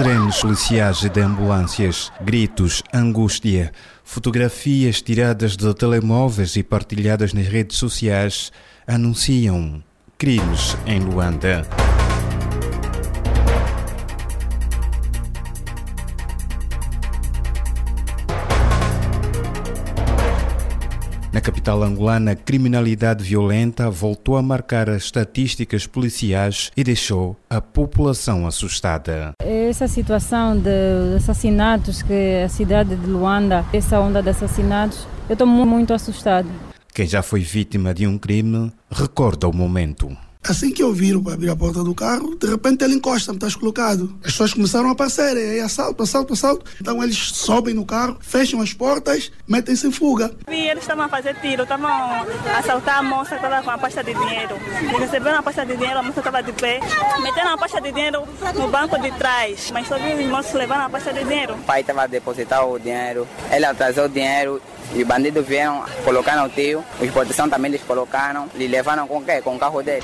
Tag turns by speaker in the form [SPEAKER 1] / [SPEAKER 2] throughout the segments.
[SPEAKER 1] Sirenes policiais e de ambulâncias, gritos, angústia, fotografias tiradas de telemóveis e partilhadas nas redes sociais anunciam crimes em Luanda. Na capital angolana, a criminalidade violenta voltou a marcar as estatísticas policiais e deixou a população assustada.
[SPEAKER 2] Essa situação de assassinatos que a cidade de Luanda, essa onda de assassinatos, eu estou muito assustado.
[SPEAKER 1] Quem já foi vítima de um crime recorda o momento.
[SPEAKER 3] Assim que eu viro para abrir a porta do carro, de repente ele encosta-me, está colocado. As pessoas começaram a aparecer, aí assalto, assalto, assalto. Então eles sobem no carro, fecham as portas, metem-se em fuga.
[SPEAKER 4] E eles estavam a fazer tiro, estavam a assaltar a moça que estava com a pasta de dinheiro. E receberam a pasta de dinheiro, a moça estava de pé, meteram a pasta de dinheiro no banco de trás. Mas só viu os moços levando a pasta de dinheiro.
[SPEAKER 5] O pai estava a depositar o dinheiro, ele atrasou o dinheiro e os bandidos vieram, colocaram o tio, os proteção também eles colocaram, e levaram com o quê? Com o carro dele.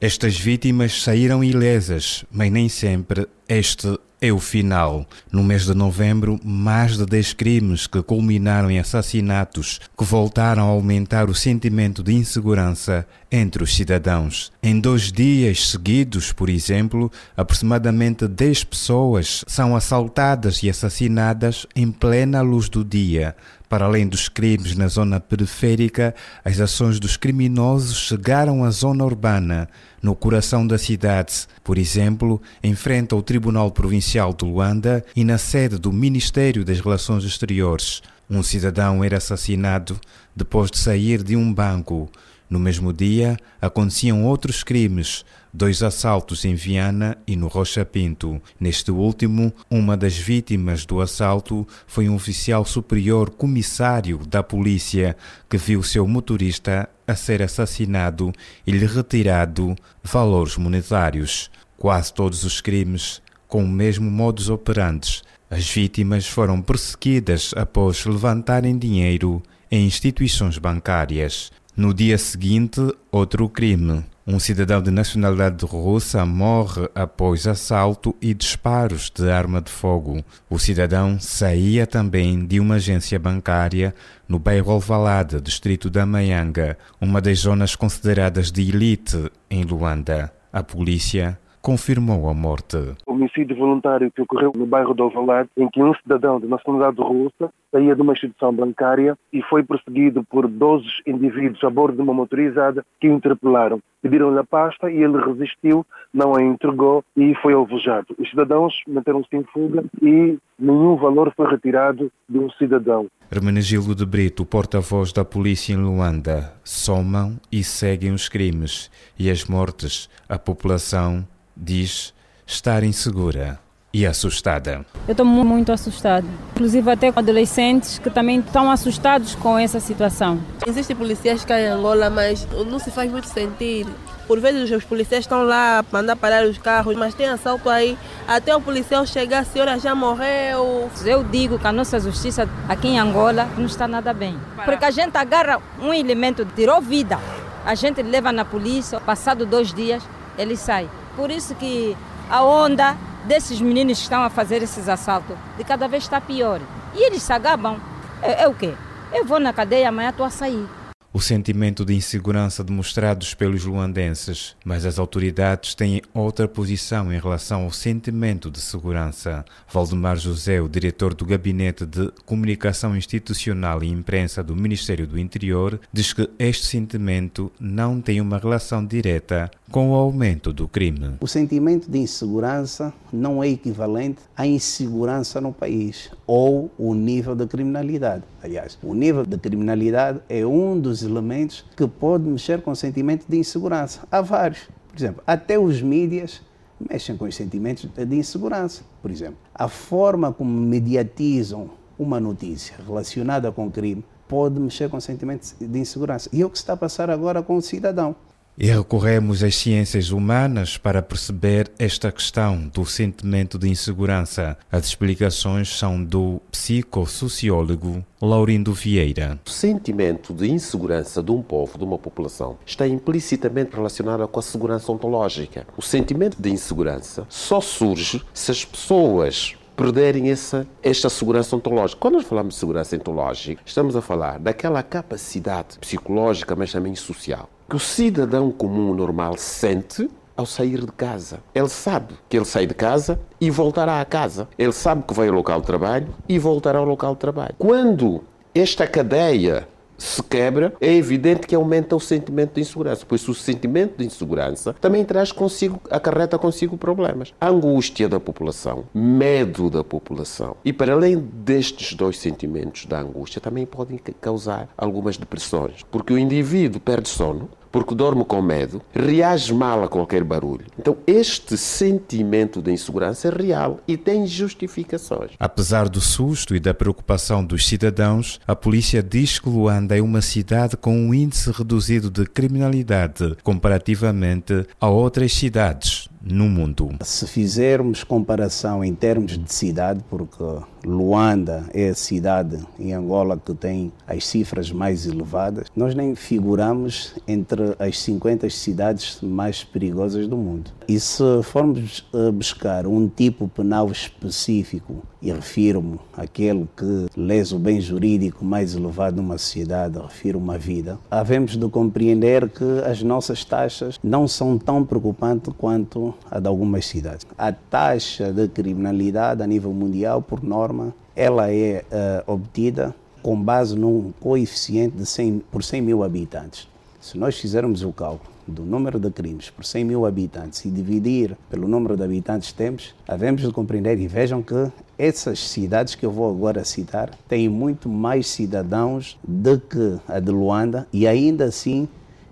[SPEAKER 1] Estas vítimas saíram ilesas, mas nem sempre este é o final. No mês de novembro, mais de 10 crimes que culminaram em assassinatos que voltaram a aumentar o sentimento de insegurança entre os cidadãos. Em dois dias seguidos, por exemplo, aproximadamente 10 pessoas são assaltadas e assassinadas em plena luz do dia. Para além dos crimes na zona periférica, as ações dos criminosos chegaram à zona urbana, no coração da cidade, por exemplo, em frente ao Tribunal Provincial de Luanda e na sede do Ministério das Relações Exteriores. Um cidadão era assassinado depois de sair de um banco. No mesmo dia, aconteciam outros crimes, dois assaltos em Viana e no Rocha Pinto. Neste último, uma das vítimas do assalto foi um oficial superior comissário da polícia que viu seu motorista a ser assassinado e lhe retirado valores monetários. Quase todos os crimes com o mesmo modus operandi. As vítimas foram perseguidas após levantarem dinheiro em instituições bancárias. No dia seguinte, outro crime. Um cidadão de nacionalidade russa morre após assalto e disparos de arma de fogo. O cidadão saía também de uma agência bancária no bairro Alvalade, distrito da Maianga, uma das zonas consideradas de elite em Luanda. A polícia confirmou a morte.
[SPEAKER 6] O homicídio voluntário que ocorreu no bairro do Alvalade, em que um cidadão de nacionalidade russa saía de uma instituição bancária e foi perseguido por 12 indivíduos a bordo de uma motorizada que o interpelaram. Pediram-lhe a pasta e ele resistiu, não a entregou e foi alvejado. Os cidadãos meteram-se em fuga e nenhum valor foi retirado do cidadão.
[SPEAKER 1] Hermenegildo de Brito, porta-voz da polícia em Luanda, somam e seguem os crimes e as mortes. A população diz estar insegura e assustada.
[SPEAKER 2] Eu estou muito assustada, inclusive até com adolescentes que também estão assustados com essa situação.
[SPEAKER 7] Existem policiais cá em Angola, mas não se faz muito sentir. Por vezes os policiais estão lá a mandar parar os carros, mas tem assalto aí. Até o policial chegar, a senhora já morreu.
[SPEAKER 2] Eu digo que a nossa justiça aqui em Angola não está nada bem. Porque a gente agarra um elemento, tirou vida. A gente leva na polícia, passado dois dias, ele sai. Por isso que a onda desses meninos que estão a fazer esses assaltos de cada vez está pior. E eles se agabam. É, é o quê? Eu vou na cadeia, amanhã estou a sair
[SPEAKER 1] o sentimento de insegurança demonstrados pelos luandenses, mas as autoridades têm outra posição em relação ao sentimento de segurança. Valdemar José, o diretor do Gabinete de Comunicação Institucional e Imprensa do Ministério do Interior, diz que este sentimento não tem uma relação direta com o aumento do crime.
[SPEAKER 8] O sentimento de insegurança não é equivalente à insegurança no país ou o nível da criminalidade. Aliás, o nível da criminalidade é um dos elementos que pode mexer com o sentimento de insegurança. Há vários. Por exemplo, até os mídias mexem com os sentimentos de insegurança. Por exemplo, a forma como mediatizam uma notícia relacionada com crime pode mexer com sentimentos de insegurança. E é o que está a passar agora com o cidadão.
[SPEAKER 1] E recorremos às ciências humanas para perceber esta questão do sentimento de insegurança. As explicações são do psicossociólogo Laurindo Vieira.
[SPEAKER 9] O sentimento de insegurança de um povo, de uma população, está implicitamente relacionado com a segurança ontológica. O sentimento de insegurança só surge se as pessoas perderem essa, esta segurança ontológica. Quando nós falamos de segurança ontológica, estamos a falar daquela capacidade psicológica, mas também social, que o cidadão comum normal sente ao sair de casa. Ele sabe que ele sai de casa e voltará à casa. Ele sabe que vai ao local de trabalho e voltará ao local de trabalho. Quando esta cadeia se quebra, é evidente que aumenta o sentimento de insegurança, pois o sentimento de insegurança também traz consigo, acarreta consigo problemas. Angústia da população, medo da população. E para além destes dois sentimentos da angústia, também podem causar algumas depressões, porque o indivíduo perde sono, porque dorme com medo, reage mal a qualquer barulho. Então, este sentimento de insegurança é real e tem justificações.
[SPEAKER 1] Apesar do susto e da preocupação dos cidadãos, a polícia diz que Luanda é uma cidade com um índice reduzido de criminalidade comparativamente a outras cidades no mundo.
[SPEAKER 8] Se fizermos comparação em termos de cidade, porque Luanda é a cidade em Angola que tem as cifras mais elevadas, nós nem figuramos entre as 50 cidades mais perigosas do mundo. E se formos eh, buscar um tipo penal específico, e refiro-me àquele que lesa o bem jurídico mais elevado numa sociedade, refiro uma vida, havemos de compreender que as nossas taxas não são tão preocupantes quanto a de algumas cidades. A taxa de criminalidade a nível mundial, por norma, ela é uh, obtida com base num coeficiente de 100, por 100 mil habitantes. Se nós fizermos o cálculo do número de crimes por 100 mil habitantes e dividir pelo número de habitantes que temos, havemos de compreender e vejam que essas cidades que eu vou agora citar têm muito mais cidadãos do que a de Luanda e ainda assim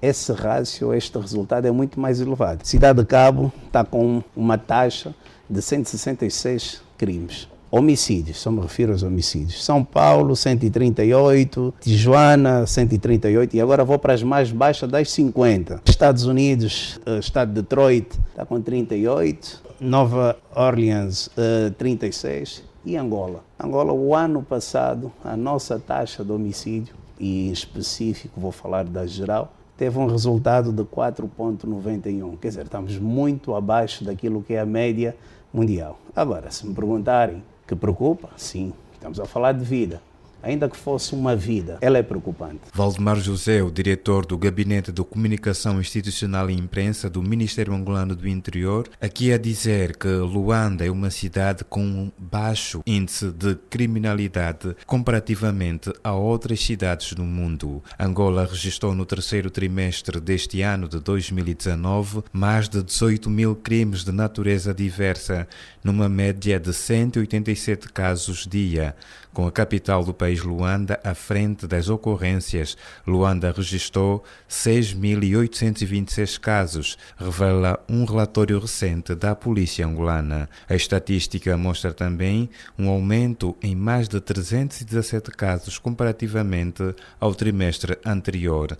[SPEAKER 8] esse rácio, este resultado é muito mais elevado. Cidade de Cabo está com uma taxa de 166 crimes. Homicídios, só me refiro aos homicídios. São Paulo, 138, Tijuana, 138, e agora vou para as mais baixas das 50. Estados Unidos, eh, estado de Detroit, está com 38, Nova Orleans, 36, eh, e Angola. Angola, o ano passado, a nossa taxa de homicídio, e em específico vou falar da geral, teve um resultado de 4,91. Quer dizer, estamos muito abaixo daquilo que é a média mundial. Agora, se me perguntarem que preocupa, sim, estamos a falar de vida ainda que fosse uma vida, ela é preocupante.
[SPEAKER 1] Valdemar José, o diretor do Gabinete de Comunicação Institucional e Imprensa do Ministério Angolano do Interior, aqui a dizer que Luanda é uma cidade com baixo índice de criminalidade comparativamente a outras cidades do mundo. Angola registrou no terceiro trimestre deste ano de 2019 mais de 18 mil crimes de natureza diversa, numa média de 187 casos dia, com a capital do país Luanda à frente das ocorrências. Luanda registrou 6.826 casos, revela um relatório recente da polícia angolana. A estatística mostra também um aumento em mais de 317 casos comparativamente ao trimestre anterior.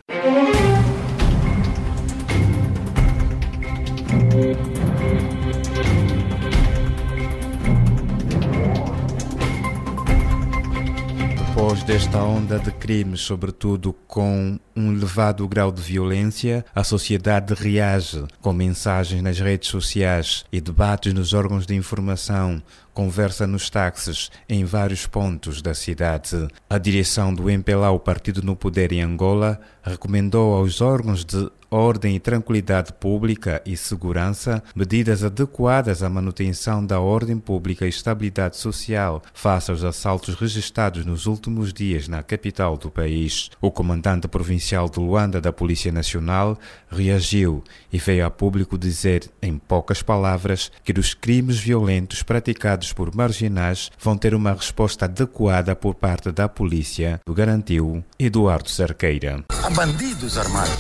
[SPEAKER 1] Desta onda de crimes, sobretudo com um elevado grau de violência, a sociedade reage com mensagens nas redes sociais e debates nos órgãos de informação, conversa nos táxis em vários pontos da cidade. A direção do MPLA, o partido no poder em Angola, recomendou aos órgãos de ordem e tranquilidade pública e segurança, medidas adequadas à manutenção da ordem pública e estabilidade social face aos assaltos registrados nos últimos dias na capital do país. O comandante provincial de Luanda da Polícia Nacional reagiu e veio a público dizer, em poucas palavras, que os crimes violentos praticados por marginais vão ter uma resposta adequada por parte da polícia, garantiu Eduardo Cerqueira.
[SPEAKER 10] Há bandidos armados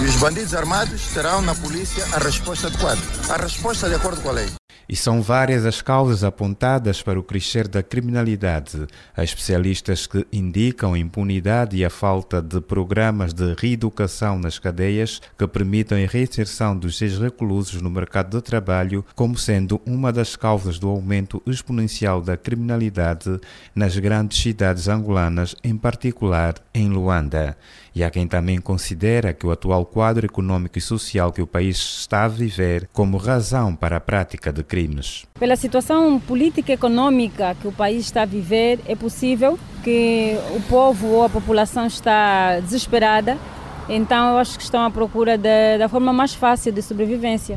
[SPEAKER 10] E os bandidos armados terão na polícia a resposta adequada. A resposta de acordo com a lei.
[SPEAKER 1] E são várias as causas apontadas para o crescer da criminalidade. Há especialistas que indicam impunidade e a falta de programas de reeducação nas cadeias que permitam a reinserção dos ex-reclusos no mercado de trabalho como sendo uma das causas do aumento exponencial da criminalidade nas grandes cidades angolanas, em particular em Luanda. E há quem também considera que o atual quadro econômico e social que o país está a viver como razão para a prática de crimes.
[SPEAKER 2] Pela situação política e econômica que o país está a viver, é possível que o povo ou a população está desesperada, então eu acho que estão à procura da, da forma mais fácil de sobrevivência,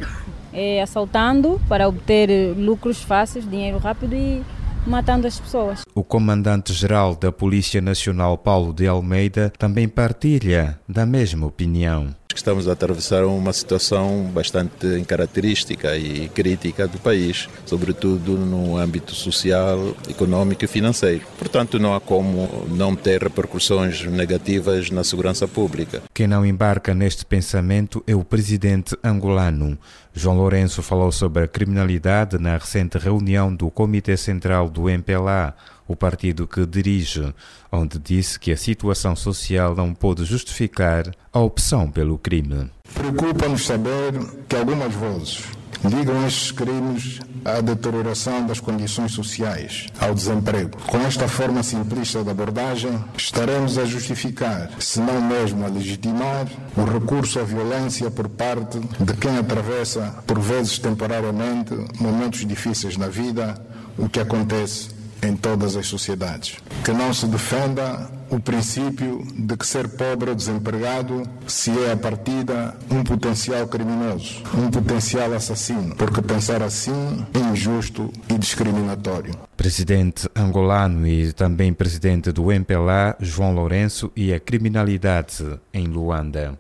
[SPEAKER 2] é assaltando para obter lucros fáceis, dinheiro rápido e matando as pessoas.
[SPEAKER 1] O comandante-geral da Polícia Nacional, Paulo de Almeida, também partilha da mesma opinião.
[SPEAKER 11] Estamos a atravessar uma situação bastante característica e crítica do país, sobretudo no âmbito social, econômico e financeiro. Portanto, não há como não ter repercussões negativas na segurança pública.
[SPEAKER 1] Quem não embarca neste pensamento é o presidente angolano. João Lourenço falou sobre a criminalidade na recente reunião do Comitê Central do MPLA o partido que dirige, onde disse que a situação social não pode justificar a opção pelo crime.
[SPEAKER 12] Preocupa-nos saber que algumas vozes ligam estes crimes à deterioração das condições sociais, ao desemprego. Com esta forma simplista de abordagem, estaremos a justificar, se não mesmo a legitimar, o recurso à violência por parte de quem atravessa, por vezes temporariamente, momentos difíceis na vida, o que acontece em todas as sociedades. Que não se defenda o princípio de que ser pobre ou desempregado se é a partida um potencial criminoso, um potencial assassino, porque pensar assim é injusto e discriminatório.
[SPEAKER 1] Presidente angolano e também presidente do MPLA, João Lourenço, e a criminalidade em Luanda.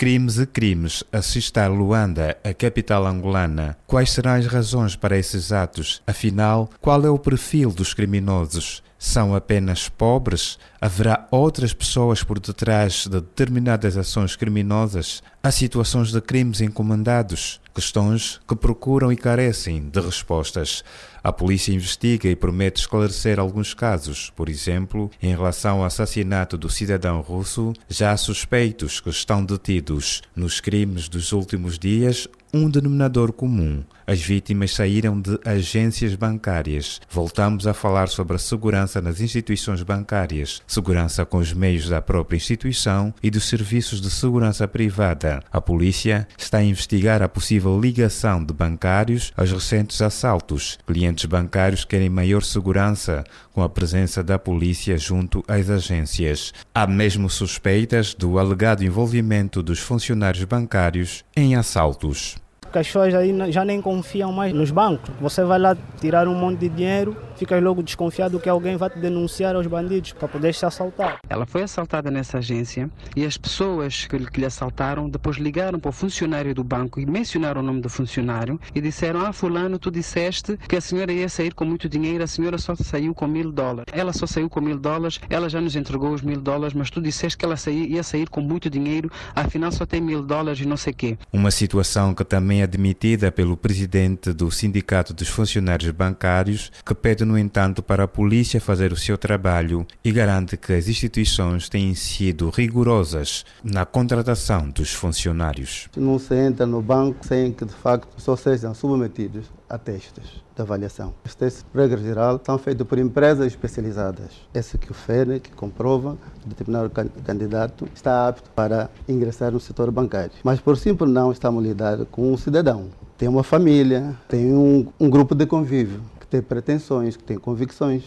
[SPEAKER 1] Crimes e crimes. Assista a Luanda, a capital angolana. Quais serão as razões para esses atos? Afinal, qual é o perfil dos criminosos? São apenas pobres? Haverá outras pessoas por detrás de determinadas ações criminosas? Há situações de crimes encomendados? Questões que procuram e carecem de respostas. A polícia investiga e promete esclarecer alguns casos. Por exemplo, em relação ao assassinato do cidadão russo, já há suspeitos que estão detidos. Nos crimes dos últimos dias, um denominador comum. As vítimas saíram de agências bancárias. Voltamos a falar sobre a segurança nas instituições bancárias, segurança com os meios da própria instituição e dos serviços de segurança privada. A polícia está a investigar a possível ligação de bancários aos recentes assaltos. Clientes bancários querem maior segurança com a presença da polícia junto às agências. Há mesmo suspeitas do alegado envolvimento dos funcionários bancários em assaltos
[SPEAKER 13] que as pessoas aí já nem confiam mais nos bancos. Você vai lá tirar um monte de dinheiro, fica logo desconfiado que alguém vai te denunciar aos bandidos para poder se assaltar.
[SPEAKER 14] Ela foi assaltada nessa agência e as pessoas que, que lhe assaltaram depois ligaram para o funcionário do banco e mencionaram o nome do funcionário e disseram: Ah, Fulano, tu disseste que a senhora ia sair com muito dinheiro, a senhora só saiu com mil dólares. Ela só saiu com mil dólares, ela já nos entregou os mil dólares, mas tu disseste que ela ia sair com muito dinheiro, afinal só tem mil dólares e não sei o quê.
[SPEAKER 1] Uma situação que também admitida pelo presidente do Sindicato dos Funcionários Bancários, que pede, no entanto, para a polícia fazer o seu trabalho e garante que as instituições têm sido rigorosas na contratação dos funcionários.
[SPEAKER 15] Não se entra no banco sem que, de facto, só sejam submetidos a testes de avaliação. Os testes, regra geral, são feitos por empresas especializadas. Esse que oferem, que comprova que determinado candidato está apto para ingressar no setor bancário. Mas por simples não estamos lidando com um cidadão. Tem uma família, tem um, um grupo de convívio que tem pretensões, que tem convicções.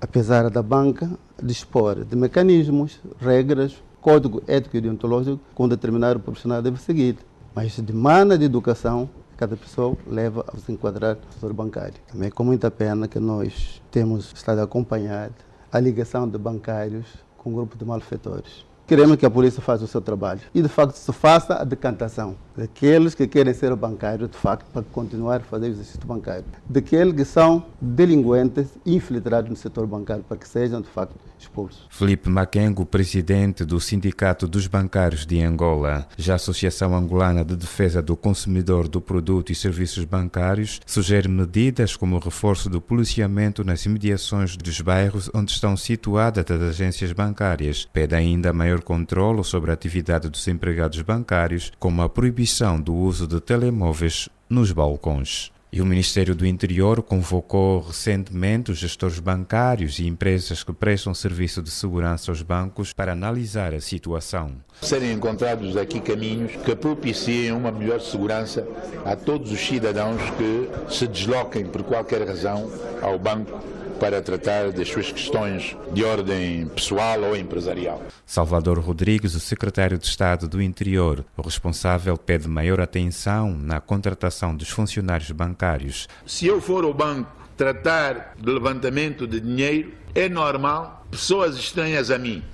[SPEAKER 15] Apesar da banca dispor de mecanismos, regras, código ético e deontológico que um determinado profissional deve seguir. Mas demanda de educação cada pessoa leva a se enquadrar no setor bancário. Também com muita pena que nós temos estado a acompanhar a ligação de bancários com um grupo de malfeitores. Queremos que a polícia faça o seu trabalho e, de facto, se faça a decantação daqueles que querem ser bancários, de facto, para continuar a fazer o exercício bancário, daqueles que são delinquentes infiltrados no setor bancário, para que sejam, de facto, expulsos.
[SPEAKER 1] Felipe Maquengo, presidente do Sindicato dos Bancários de Angola, já a Associação Angolana de Defesa do Consumidor do Produto e Serviços Bancários, sugere medidas como o reforço do policiamento nas imediações dos bairros onde estão situadas as agências bancárias. Pede ainda maior controle sobre a atividade dos empregados bancários, como a proibição do uso de telemóveis nos balcões. E o Ministério do Interior convocou recentemente os gestores bancários e empresas que prestam serviço de segurança aos bancos para analisar a situação.
[SPEAKER 16] Serem encontrados aqui caminhos que propiciem uma melhor segurança a todos os cidadãos que se desloquem por qualquer razão ao banco para tratar das suas questões de ordem pessoal ou empresarial.
[SPEAKER 1] Salvador Rodrigues, o secretário de Estado do Interior, o responsável pede maior atenção na contratação dos funcionários bancários.
[SPEAKER 16] Se eu for ao banco tratar de levantamento de dinheiro, é normal pessoas estranhas a mim,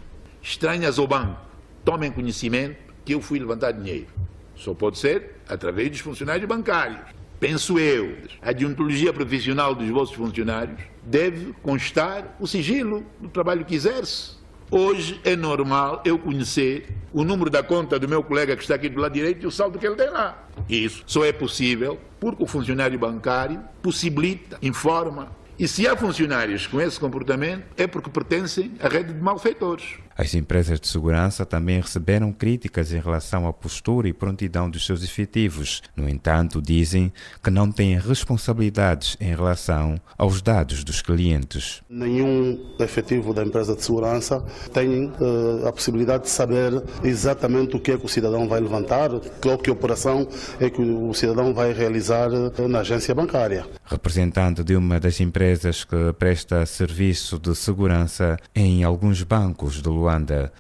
[SPEAKER 16] estranhas ao banco, tomem conhecimento que eu fui levantar dinheiro. Só pode ser através dos funcionários bancários penso eu, a deontologia profissional dos vossos funcionários deve constar o sigilo do trabalho que exerce. Hoje é normal eu conhecer o número da conta do meu colega que está aqui do lado direito e o saldo que ele tem lá. Isso só é possível porque o funcionário bancário possibilita, informa. E se há funcionários com esse comportamento, é porque pertencem à rede de malfeitores.
[SPEAKER 1] As empresas de segurança também receberam críticas em relação à postura e prontidão dos seus efetivos. No entanto, dizem que não têm responsabilidades em relação aos dados dos clientes.
[SPEAKER 17] Nenhum efetivo da empresa de segurança tem uh, a possibilidade de saber exatamente o que é que o cidadão vai levantar, qual que operação é que o cidadão vai realizar eh, na agência bancária.
[SPEAKER 1] Representante de uma das empresas que presta serviço de segurança em alguns bancos do Luanda.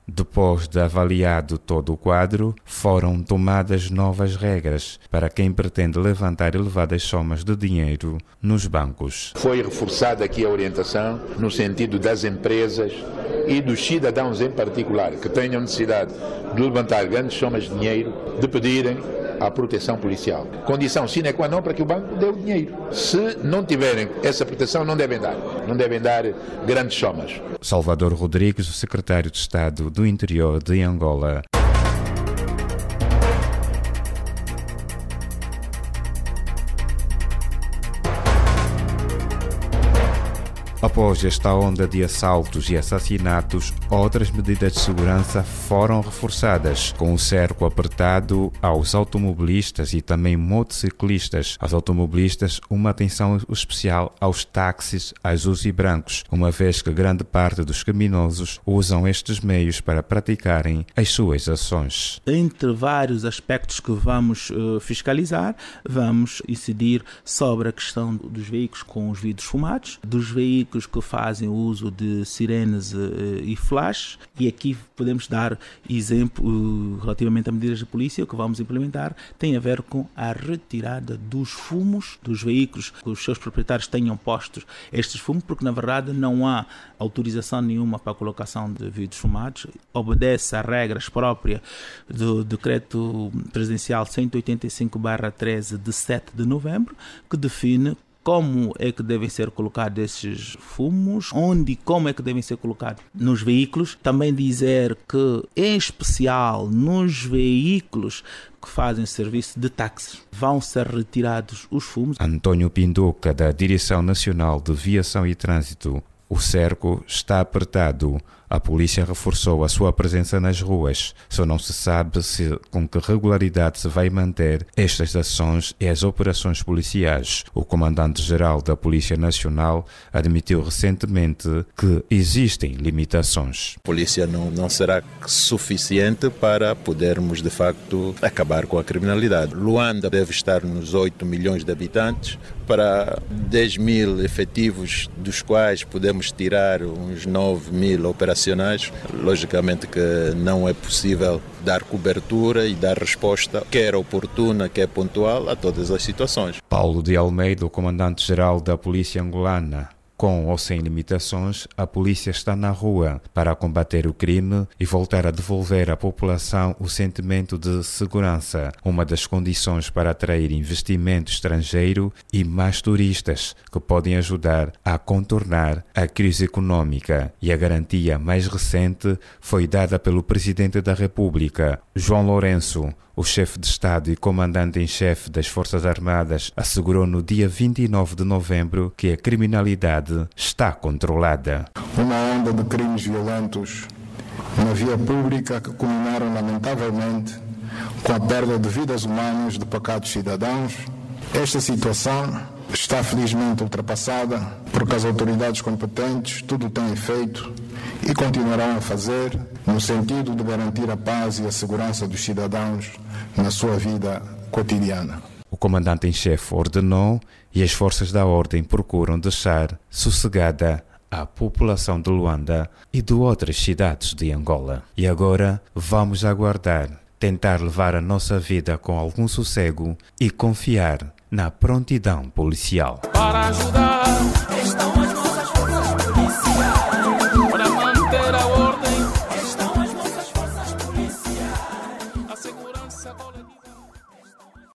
[SPEAKER 1] Depois de avaliado todo o quadro, foram tomadas novas regras para quem pretende levantar elevadas somas de dinheiro nos bancos.
[SPEAKER 16] Foi reforçada aqui a orientação no sentido das empresas e dos cidadãos em particular que tenham necessidade de levantar grandes somas de dinheiro, de pedirem à proteção policial. Condição sine qua non para que o banco dê o dinheiro. Se não tiverem essa proteção, não devem dar. Não devem dar grandes somas.
[SPEAKER 1] Salvador Rodrigues, o secretário de Estado do Interior de Angola. Após esta onda de assaltos e assassinatos, outras medidas de segurança foram reforçadas, com o um cerco apertado aos automobilistas e também motociclistas. Aos automobilistas, uma atenção especial aos táxis azuis e brancos, uma vez que grande parte dos criminosos usam estes meios para praticarem as suas ações.
[SPEAKER 18] Entre vários aspectos que vamos uh, fiscalizar, vamos incidir sobre a questão dos veículos com os vidros fumados, dos veículos veículos que fazem uso de sirenes uh, e flash, e aqui podemos dar exemplo uh, relativamente a medidas da polícia, que vamos implementar tem a ver com a retirada dos fumos dos veículos que os seus proprietários tenham postos estes fumos, porque na verdade não há autorização nenhuma para a colocação de vidros fumados, obedece a regras próprias do decreto presidencial 185/13 de 7 de novembro, que define como é que devem ser colocados esses fumos, onde e como é que devem ser colocados nos veículos. Também dizer que, em especial nos veículos que fazem serviço de táxi, vão ser retirados os fumos.
[SPEAKER 1] António Pinduca, da Direção Nacional de Viação e Trânsito, o cerco está apertado. A polícia reforçou a sua presença nas ruas. Só não se sabe se com que regularidade se vai manter estas ações e as operações policiais. O comandante-geral da Polícia Nacional admitiu recentemente que existem limitações.
[SPEAKER 11] A polícia não, não será suficiente para podermos, de facto, acabar com a criminalidade. Luanda deve estar nos 8 milhões de habitantes para 10 mil efetivos, dos quais podemos tirar uns 9 mil operacionais. Logicamente que não é possível dar cobertura e dar resposta, quer oportuna, quer pontual, a todas as situações.
[SPEAKER 1] Paulo de Almeida, o comandante-geral da Polícia Angolana, Com ou sem limitações, a polícia está na rua para combater o crime e voltar a devolver à população o sentimento de segurança, uma das condições para atrair investimento estrangeiro e mais turistas que podem ajudar a contornar a crise econômica. E a garantia mais recente foi dada pelo Presidente da República, João Lourenço, o chefe de Estado e comandante em chefe das Forças Armadas assegurou no dia 29 de novembro que a criminalidade está controlada.
[SPEAKER 12] Uma onda de crimes violentos na via pública que culminaram lamentavelmente com a perda de vidas humanas de pacatos cidadãos. Esta situação está felizmente ultrapassada porque as autoridades competentes tudo têm feito e continuarão a fazer no sentido de garantir a paz e a segurança dos cidadãos na sua vida cotidiana.
[SPEAKER 1] O comandante em chefe ordenou e as forças da ordem procuram deixar sossegada a população de Luanda e de outras cidades de Angola. E agora vamos aguardar, tentar levar a nossa vida com algum sossego e confiar na prontidão policial.
[SPEAKER 19] Para ajudar